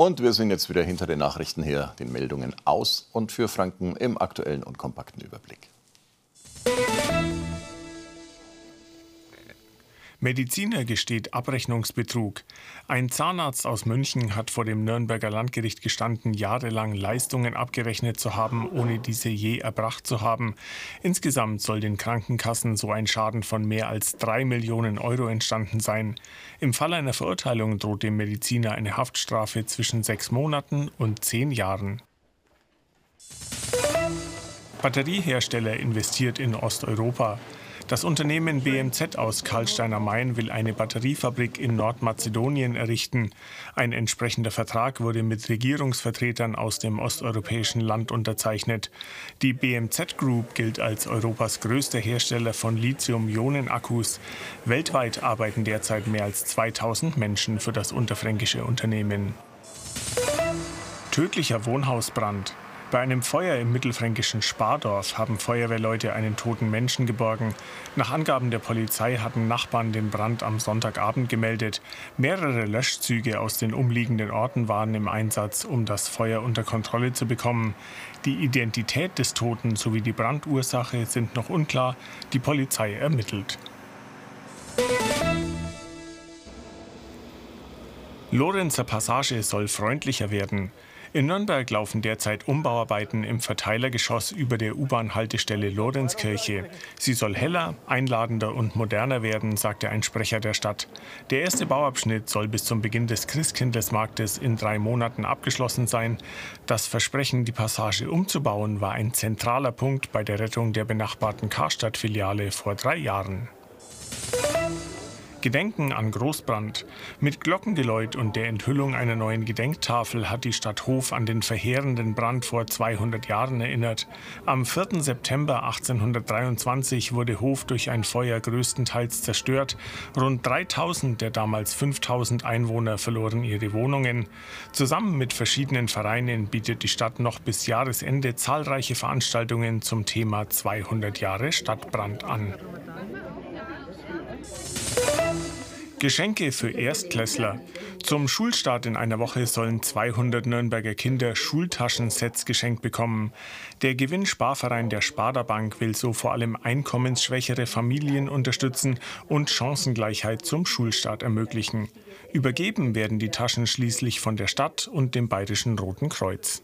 Und wir sind jetzt wieder hinter den Nachrichten her, den Meldungen aus und für Franken im aktuellen und kompakten Überblick. Mediziner gesteht Abrechnungsbetrug. Ein Zahnarzt aus München hat vor dem Nürnberger Landgericht gestanden, jahrelang Leistungen abgerechnet zu haben, ohne diese je erbracht zu haben. Insgesamt soll den Krankenkassen so ein Schaden von mehr als drei Millionen Euro entstanden sein. Im Fall einer Verurteilung droht dem Mediziner eine Haftstrafe zwischen sechs Monaten und zehn Jahren. Batteriehersteller investiert in Osteuropa. Das Unternehmen BMZ aus Karlsteiner Main will eine Batteriefabrik in Nordmazedonien errichten. Ein entsprechender Vertrag wurde mit Regierungsvertretern aus dem osteuropäischen Land unterzeichnet. Die BMZ Group gilt als Europas größter Hersteller von Lithium-Ionen-Akkus. Weltweit arbeiten derzeit mehr als 2000 Menschen für das unterfränkische Unternehmen. Tödlicher Wohnhausbrand. Bei einem Feuer im mittelfränkischen Spardorf haben Feuerwehrleute einen toten Menschen geborgen. Nach Angaben der Polizei hatten Nachbarn den Brand am Sonntagabend gemeldet. Mehrere Löschzüge aus den umliegenden Orten waren im Einsatz, um das Feuer unter Kontrolle zu bekommen. Die Identität des Toten sowie die Brandursache sind noch unklar. Die Polizei ermittelt. Lorenzer Passage soll freundlicher werden. In Nürnberg laufen derzeit Umbauarbeiten im Verteilergeschoss über der U-Bahn-Haltestelle Lorenzkirche. Sie soll heller, einladender und moderner werden, sagte ein Sprecher der Stadt. Der erste Bauabschnitt soll bis zum Beginn des Christkindlesmarktes in drei Monaten abgeschlossen sein. Das Versprechen, die Passage umzubauen, war ein zentraler Punkt bei der Rettung der benachbarten Karstadt-Filiale vor drei Jahren. Gedenken an Großbrand. Mit Glockengeläut und der Enthüllung einer neuen Gedenktafel hat die Stadt Hof an den verheerenden Brand vor 200 Jahren erinnert. Am 4. September 1823 wurde Hof durch ein Feuer größtenteils zerstört. Rund 3000 der damals 5000 Einwohner verloren ihre Wohnungen. Zusammen mit verschiedenen Vereinen bietet die Stadt noch bis Jahresende zahlreiche Veranstaltungen zum Thema 200 Jahre Stadtbrand an. Geschenke für Erstklässler. Zum Schulstart in einer Woche sollen 200 Nürnberger Kinder Schultaschensets geschenkt bekommen. Der Gewinnsparverein der Sparda Bank will so vor allem einkommensschwächere Familien unterstützen und Chancengleichheit zum Schulstart ermöglichen. Übergeben werden die Taschen schließlich von der Stadt und dem Bayerischen Roten Kreuz.